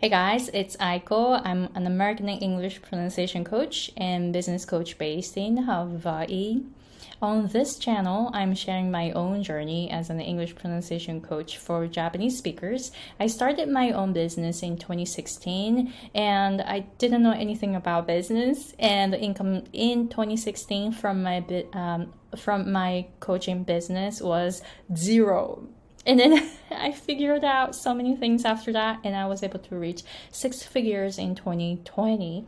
Hey guys, it's Aiko. I'm an American English pronunciation coach and business coach based in Hawaii. On this channel, I'm sharing my own journey as an English pronunciation coach for Japanese speakers. I started my own business in 2016 and I didn't know anything about business and the income in 2016 from my um, from my coaching business was zero and then I figured out so many things after that, and I was able to reach six figures in 2020.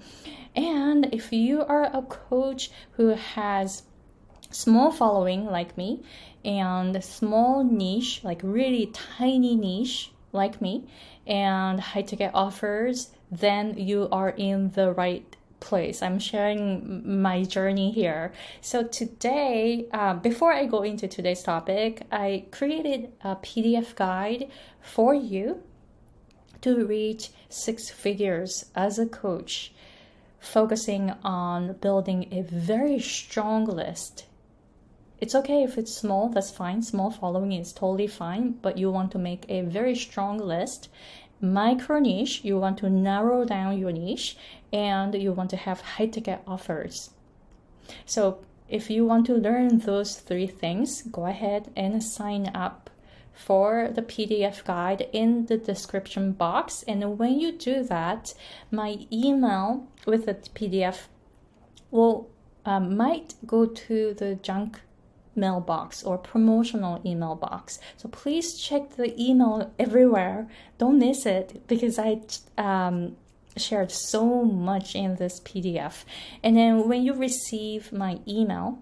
And if you are a coach who has small following like me and small niche, like really tiny niche like me, and high ticket offers, then you are in the right place. I'm sharing my journey here. So today, uh, before I go into today's topic, I created a PDF guide for you to reach six figures as a coach, focusing on building a very strong list. It's okay if it's small, that's fine. Small following is totally fine, but you want to make a very strong list micro niche, you want to narrow down your niche and you want to have high ticket offers. So, if you want to learn those three things, go ahead and sign up for the PDF guide in the description box. And when you do that, my email with the PDF will um, might go to the junk mailbox or promotional email box. So please check the email everywhere. Don't miss it because I um, shared so much in this PDF. And then when you receive my email,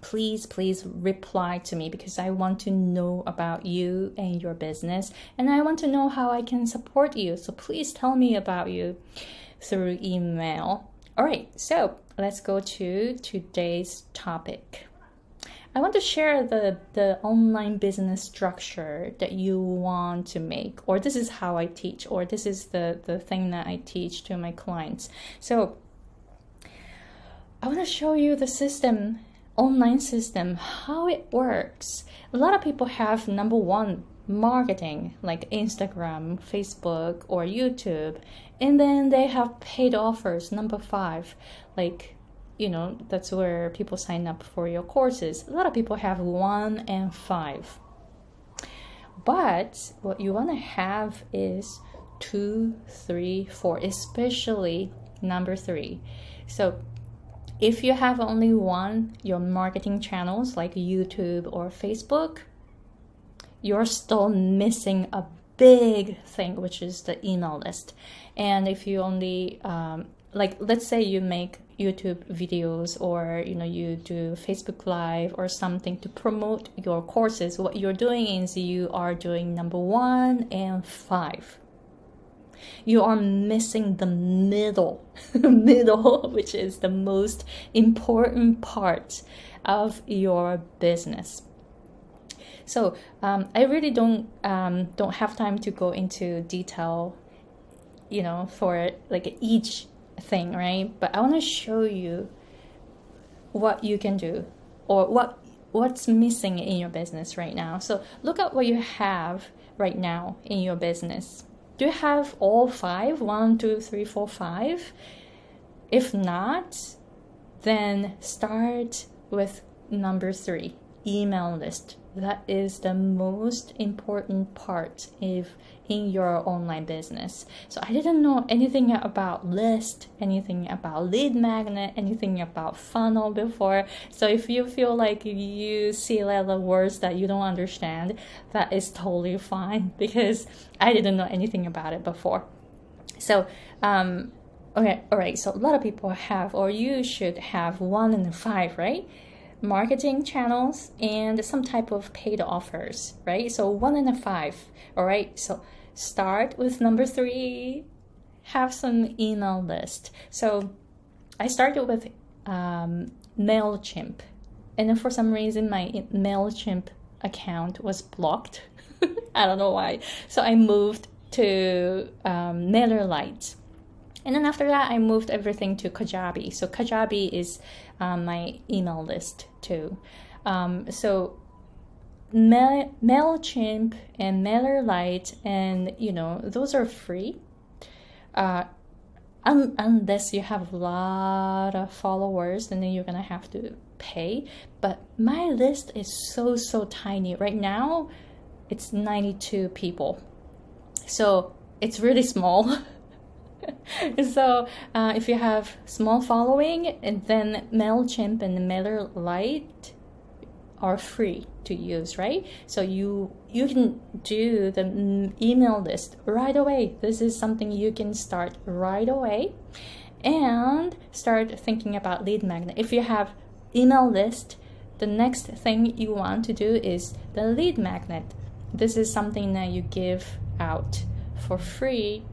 please please reply to me because i want to know about you and your business and i want to know how i can support you so please tell me about you through email all right so let's go to today's topic I want to share the, the online business structure that you want to make, or this is how I teach, or this is the, the thing that I teach to my clients. So I want to show you the system, online system, how it works. A lot of people have number one marketing like Instagram, Facebook, or YouTube, and then they have paid offers, number five, like you know that's where people sign up for your courses. A lot of people have one and five. But what you want to have is two three four especially number three. So if you have only one your marketing channels like youtube or facebook you're still missing a big thing which is the email list. And if you only um, like let's say you make YouTube videos or you know you do Facebook live or something to promote your courses what you're doing is you are doing number 1 and 5 you are missing the middle middle which is the most important part of your business. So um, I really don't um, don't have time to go into detail you know for like each thing, right? But I want to show you what you can do or what what's missing in your business right now. So look at what you have right now in your business. Do you have all five? One, two, three, four, five? If not, then start with number three email list. That is the most important part if in your online business. So i didn't know anything about list anything about lead magnet anything about funnel before. So if you feel like you see a lot of words that you don't understand that is totally fine because i didn't know anything about it before. So um okay all right so a lot of people have or you should have one and five right marketing channels and some type of paid offers, right? So one and a five, all right? So start with number three, have some email list. So I started with um, MailChimp. And then for some reason, my MailChimp account was blocked. I don't know why. So I moved to um, MailerLite. And then after that, I moved everything to Kajabi. So Kajabi is um, my email list too. Um, so Mail- MailChimp and MailerLite, and you know, those are free. uh, un- unless you have a lot of followers, and then you're gonna have to pay. But my list is so so tiny right now. It's 92 people, so it's really small. so uh, if you have small following, and then Mailchimp and MailerLite are free to use, right? So you you can do the email list right away. This is something you can start right away, and start thinking about lead magnet. If you have email list, the next thing you want to do is the lead magnet. This is something that you give out for free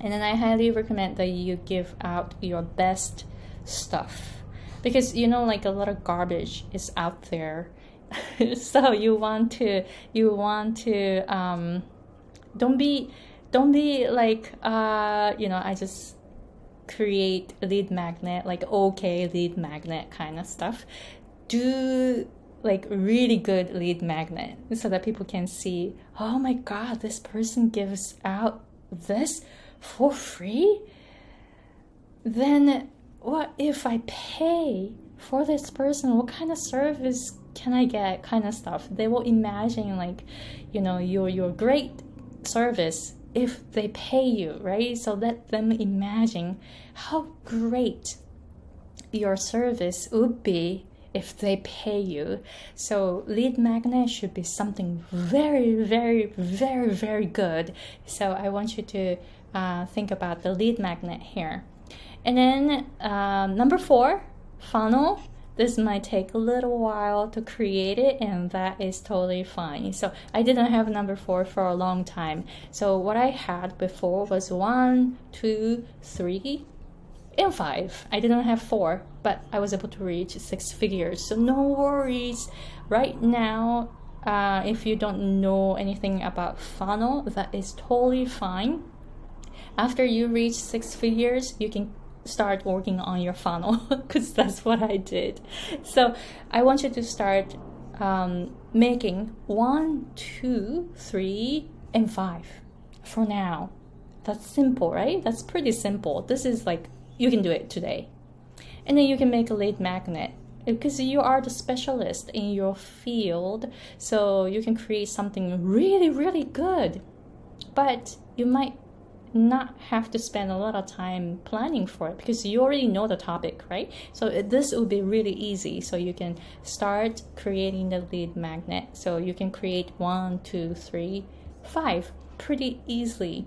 and then I highly recommend that you give out your best stuff because you know like a lot of garbage is out there. so you want to you want to um don't be don't be like uh you know I just create lead magnet like okay lead magnet kind of stuff. Do like really good lead magnet so that people can see oh my god this person gives out this for free, then what if I pay for this person? What kind of service can I get? Kind of stuff. They will imagine like, you know, your your great service if they pay you, right? So let them imagine how great your service would be if they pay you. So lead magnet should be something very, very, very, very good. So I want you to uh, think about the lead magnet here. And then um, number four, funnel. This might take a little while to create it, and that is totally fine. So I didn't have number four for a long time. So what I had before was one, two, three, and five. I didn't have four, but I was able to reach six figures. So no worries. Right now, uh, if you don't know anything about funnel, that is totally fine after you reach six figures, you can start working on your funnel because that's what I did. So I want you to start um, making one, two, three, and five for now. That's simple, right? That's pretty simple. This is like you can do it today. And then you can make a lead magnet because you are the specialist in your field. So you can create something really, really good. But you might not have to spend a lot of time planning for it because you already know the topic, right? So uh, this will be really easy. So you can start creating the lead magnet. So you can create one, two, three, five pretty easily.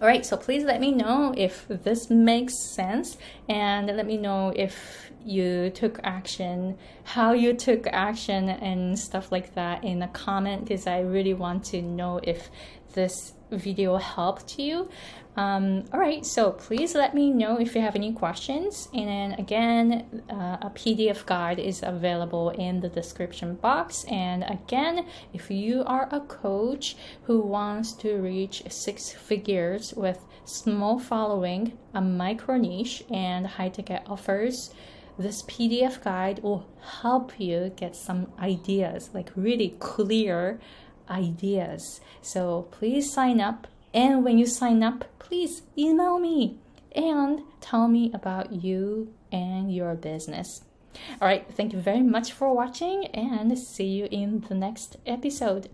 All right, so please let me know if this makes sense and let me know if you took action, how you took action, and stuff like that in a comment because I really want to know if this video helped you. Um, all right, so please let me know if you have any questions. And then again, uh, a PDF guide is available in the description box. And again, if you are a coach who wants to reach six figures with small following, a micro niche, and high ticket offers, this PDF guide will help you get some ideas, like really clear ideas. So please sign up. And when you sign up, please email me and tell me about you and your business. All right, thank you very much for watching and see you in the next episode.